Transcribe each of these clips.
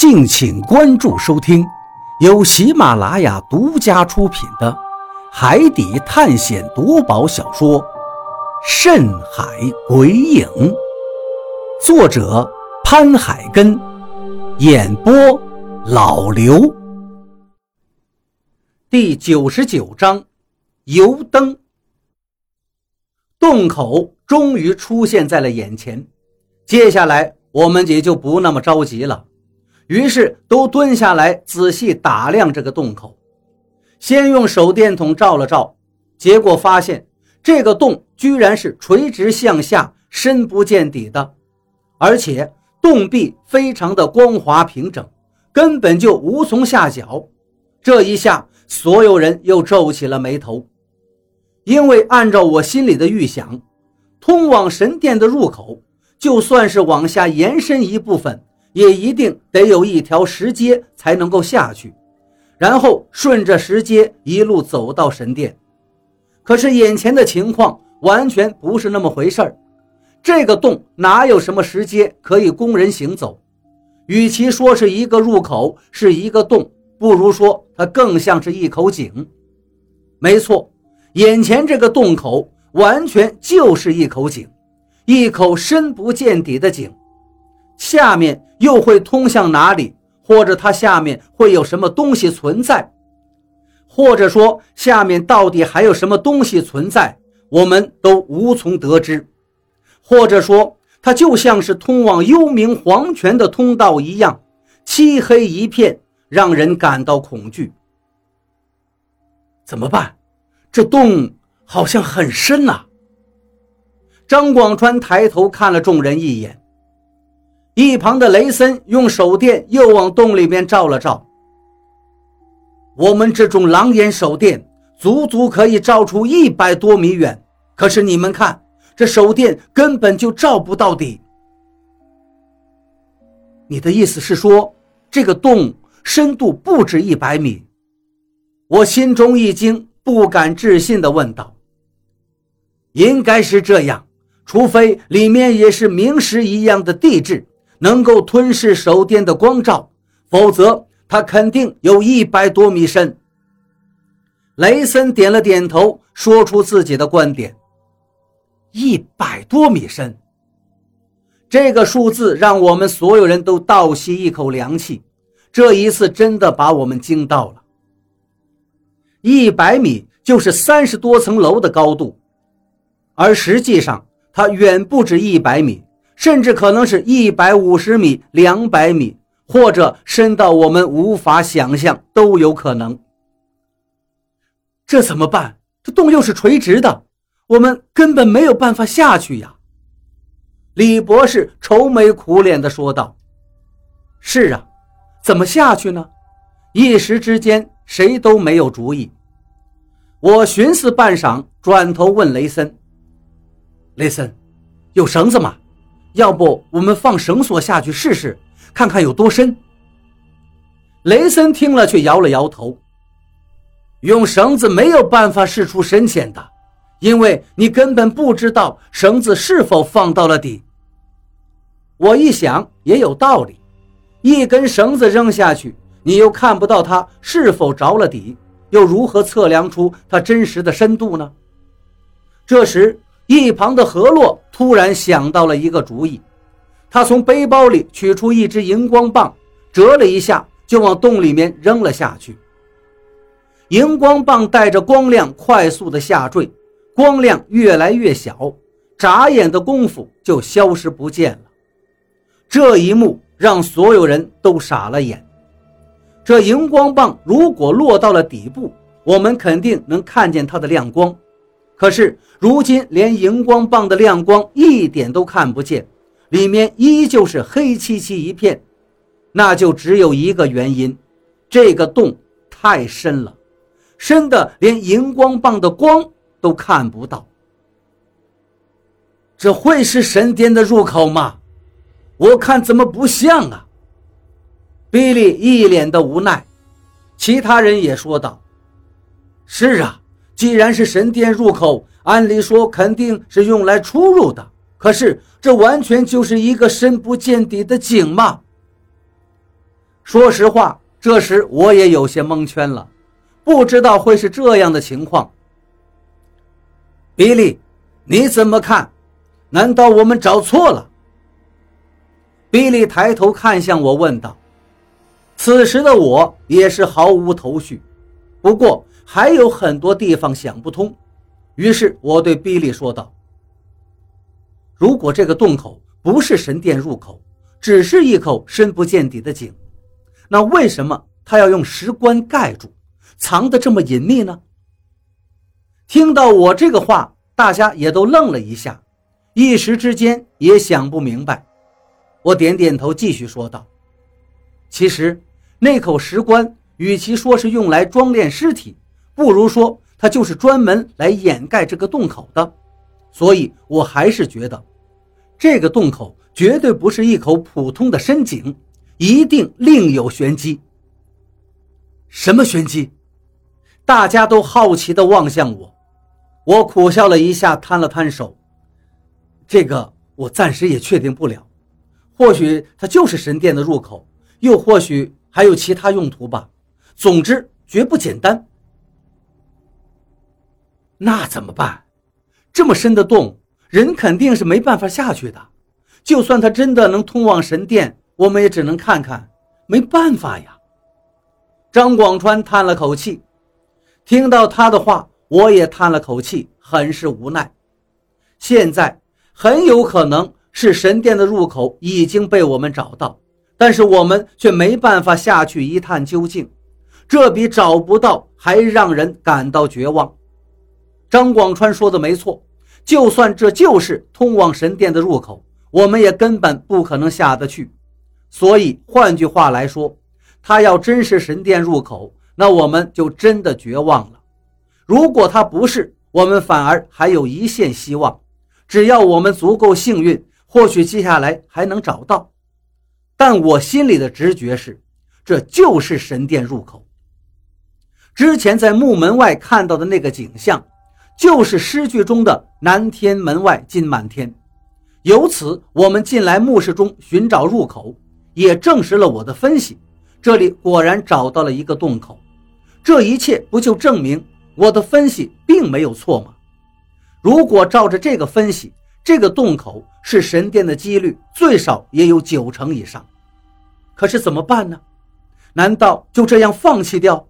敬请关注收听，由喜马拉雅独家出品的《海底探险夺宝小说》《深海鬼影》，作者潘海根，演播老刘。第九十九章，油灯。洞口终于出现在了眼前，接下来我们也就不那么着急了。于是都蹲下来仔细打量这个洞口，先用手电筒照了照，结果发现这个洞居然是垂直向下、深不见底的，而且洞壁非常的光滑平整，根本就无从下脚。这一下，所有人又皱起了眉头，因为按照我心里的预想，通往神殿的入口，就算是往下延伸一部分。也一定得有一条石阶才能够下去，然后顺着石阶一路走到神殿。可是眼前的情况完全不是那么回事儿，这个洞哪有什么石阶可以供人行走？与其说是一个入口，是一个洞，不如说它更像是一口井。没错，眼前这个洞口完全就是一口井，一口深不见底的井。下面又会通向哪里？或者它下面会有什么东西存在？或者说下面到底还有什么东西存在？我们都无从得知。或者说它就像是通往幽冥黄泉的通道一样，漆黑一片，让人感到恐惧。怎么办？这洞好像很深呐！张广川抬头看了众人一眼。一旁的雷森用手电又往洞里面照了照。我们这种狼眼手电足足可以照出一百多米远，可是你们看，这手电根本就照不到底。你的意思是说，这个洞深度不止一百米？我心中一惊，不敢置信地问道：“应该是这样，除非里面也是明石一样的地质。”能够吞噬手电的光照，否则它肯定有一百多米深。雷森点了点头，说出自己的观点：一百多米深。这个数字让我们所有人都倒吸一口凉气，这一次真的把我们惊到了。一百米就是三十多层楼的高度，而实际上它远不止一百米。甚至可能是一百五十米、两百米，或者深到我们无法想象都有可能。这怎么办？这洞又是垂直的，我们根本没有办法下去呀！李博士愁眉苦脸地说道：“是啊，怎么下去呢？”一时之间，谁都没有主意。我寻思半晌，转头问雷森：“雷森，有绳子吗？”要不我们放绳索下去试试，看看有多深。雷森听了却摇了摇头，用绳子没有办法试出深浅的，因为你根本不知道绳子是否放到了底。我一想也有道理，一根绳子扔下去，你又看不到它是否着了底，又如何测量出它真实的深度呢？这时。一旁的何洛突然想到了一个主意，他从背包里取出一支荧光棒，折了一下，就往洞里面扔了下去。荧光棒带着光亮快速的下坠，光亮越来越小，眨眼的功夫就消失不见了。这一幕让所有人都傻了眼。这荧光棒如果落到了底部，我们肯定能看见它的亮光。可是如今连荧光棒的亮光一点都看不见，里面依旧是黑漆漆一片，那就只有一个原因：这个洞太深了，深的连荧光棒的光都看不到。这会是神殿的入口吗？我看怎么不像啊！比利一脸的无奈，其他人也说道：“是啊。”既然是神殿入口，按理说肯定是用来出入的。可是这完全就是一个深不见底的井嘛！说实话，这时我也有些蒙圈了，不知道会是这样的情况。比利，你怎么看？难道我们找错了？比利抬头看向我，问道。此时的我也是毫无头绪，不过还有很多地方想不通。于是我对比利说道：“如果这个洞口不是神殿入口，只是一口深不见底的井，那为什么他要用石棺盖住，藏得这么隐秘呢？”听到我这个话，大家也都愣了一下。一时之间也想不明白，我点点头，继续说道：“其实那口石棺，与其说是用来装殓尸体，不如说它就是专门来掩盖这个洞口的。所以，我还是觉得，这个洞口绝对不是一口普通的深井，一定另有玄机。什么玄机？大家都好奇地望向我，我苦笑了一下，摊了摊手。”这个我暂时也确定不了，或许它就是神殿的入口，又或许还有其他用途吧。总之，绝不简单。那怎么办？这么深的洞，人肯定是没办法下去的。就算它真的能通往神殿，我们也只能看看，没办法呀。张广川叹了口气，听到他的话，我也叹了口气，很是无奈。现在。很有可能是神殿的入口已经被我们找到，但是我们却没办法下去一探究竟，这比找不到还让人感到绝望。张广川说的没错，就算这就是通往神殿的入口，我们也根本不可能下得去。所以换句话来说，他要真是神殿入口，那我们就真的绝望了；如果他不是，我们反而还有一线希望。只要我们足够幸运，或许接下来还能找到。但我心里的直觉是，这就是神殿入口。之前在墓门外看到的那个景象，就是诗句中的“南天门外金满天”。由此，我们进来墓室中寻找入口，也证实了我的分析。这里果然找到了一个洞口。这一切不就证明我的分析并没有错吗？如果照着这个分析，这个洞口是神殿的几率最少也有九成以上。可是怎么办呢？难道就这样放弃掉？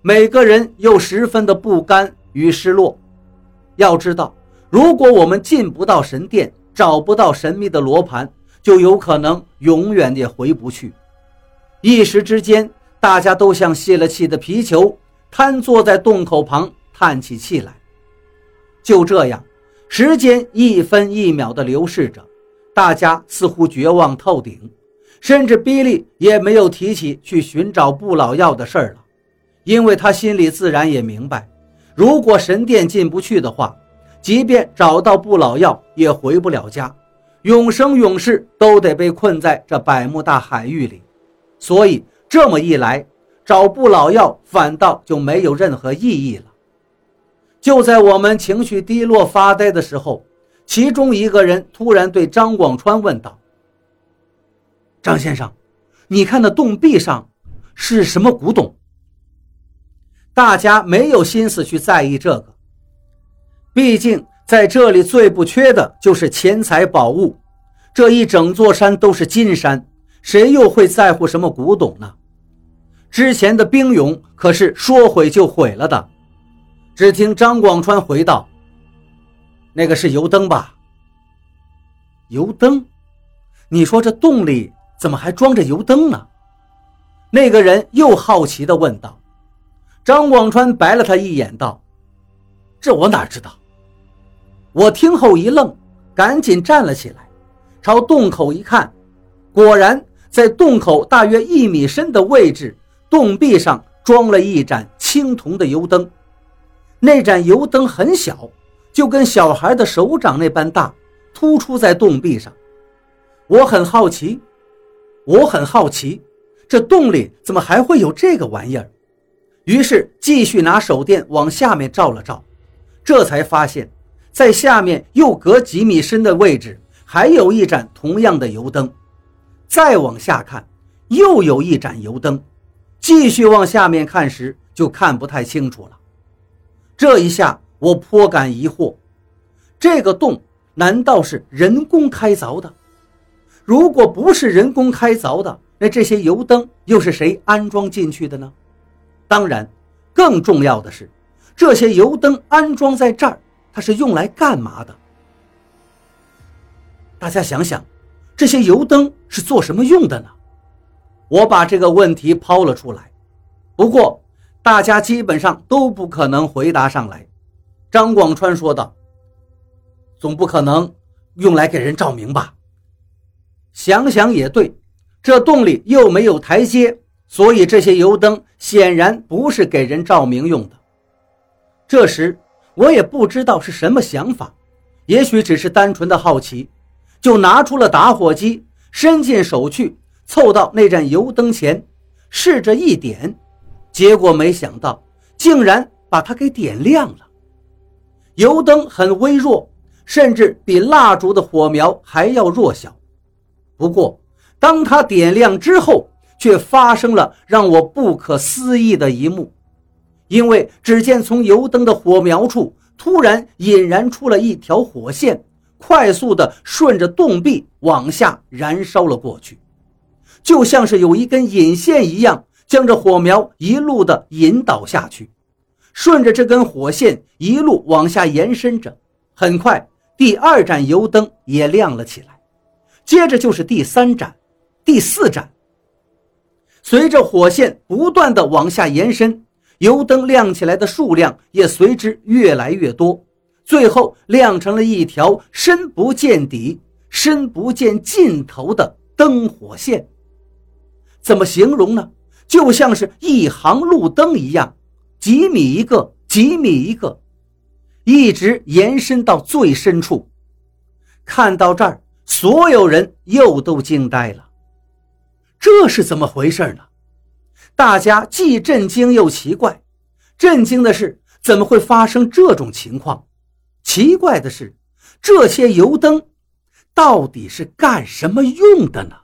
每个人又十分的不甘与失落。要知道，如果我们进不到神殿，找不到神秘的罗盘，就有可能永远也回不去。一时之间，大家都像泄了气的皮球，瘫坐在洞口旁，叹起气来。就这样，时间一分一秒地流逝着，大家似乎绝望透顶，甚至比利也没有提起去寻找不老药的事儿了，因为他心里自然也明白，如果神殿进不去的话，即便找到不老药，也回不了家，永生永世都得被困在这百慕大海域里。所以这么一来，找不老药反倒就没有任何意义了。就在我们情绪低落、发呆的时候，其中一个人突然对张广川问道：“张先生，你看那洞壁上是什么古董？”大家没有心思去在意这个，毕竟在这里最不缺的就是钱财宝物。这一整座山都是金山，谁又会在乎什么古董呢？之前的兵俑可是说毁就毁了的。只听张广川回道：“那个是油灯吧？油灯？你说这洞里怎么还装着油灯呢？”那个人又好奇地问道。张广川白了他一眼，道：“这我哪知道？”我听后一愣，赶紧站了起来，朝洞口一看，果然在洞口大约一米深的位置，洞壁上装了一盏青铜的油灯。那盏油灯很小，就跟小孩的手掌那般大，突出在洞壁上。我很好奇，我很好奇，这洞里怎么还会有这个玩意儿？于是继续拿手电往下面照了照，这才发现，在下面又隔几米深的位置，还有一盏同样的油灯。再往下看，又有一盏油灯。继续往下面看时，就看不太清楚了。这一下我颇感疑惑：这个洞难道是人工开凿的？如果不是人工开凿的，那这些油灯又是谁安装进去的呢？当然，更重要的是，这些油灯安装在这儿，它是用来干嘛的？大家想想，这些油灯是做什么用的呢？我把这个问题抛了出来，不过大家基本上都不可能回答上来。张广川说道：“总不可能用来给人照明吧？”想想也对，这洞里又没有台阶，所以这些油灯显然不是给人照明用的。这时我也不知道是什么想法，也许只是单纯的好奇，就拿出了打火机，伸进手去。凑到那盏油灯前，试着一点，结果没想到竟然把它给点亮了。油灯很微弱，甚至比蜡烛的火苗还要弱小。不过，当它点亮之后，却发生了让我不可思议的一幕，因为只见从油灯的火苗处突然引燃出了一条火线，快速地顺着洞壁往下燃烧了过去。就像是有一根引线一样，将这火苗一路的引导下去，顺着这根火线一路往下延伸着。很快，第二盏油灯也亮了起来，接着就是第三盏、第四盏。随着火线不断的往下延伸，油灯亮起来的数量也随之越来越多，最后亮成了一条深不见底、深不见尽头的灯火线。怎么形容呢？就像是一行路灯一样，几米一个，几米一个，一直延伸到最深处。看到这儿，所有人又都惊呆了。这是怎么回事呢？大家既震惊又奇怪。震惊的是，怎么会发生这种情况？奇怪的是，这些油灯到底是干什么用的呢？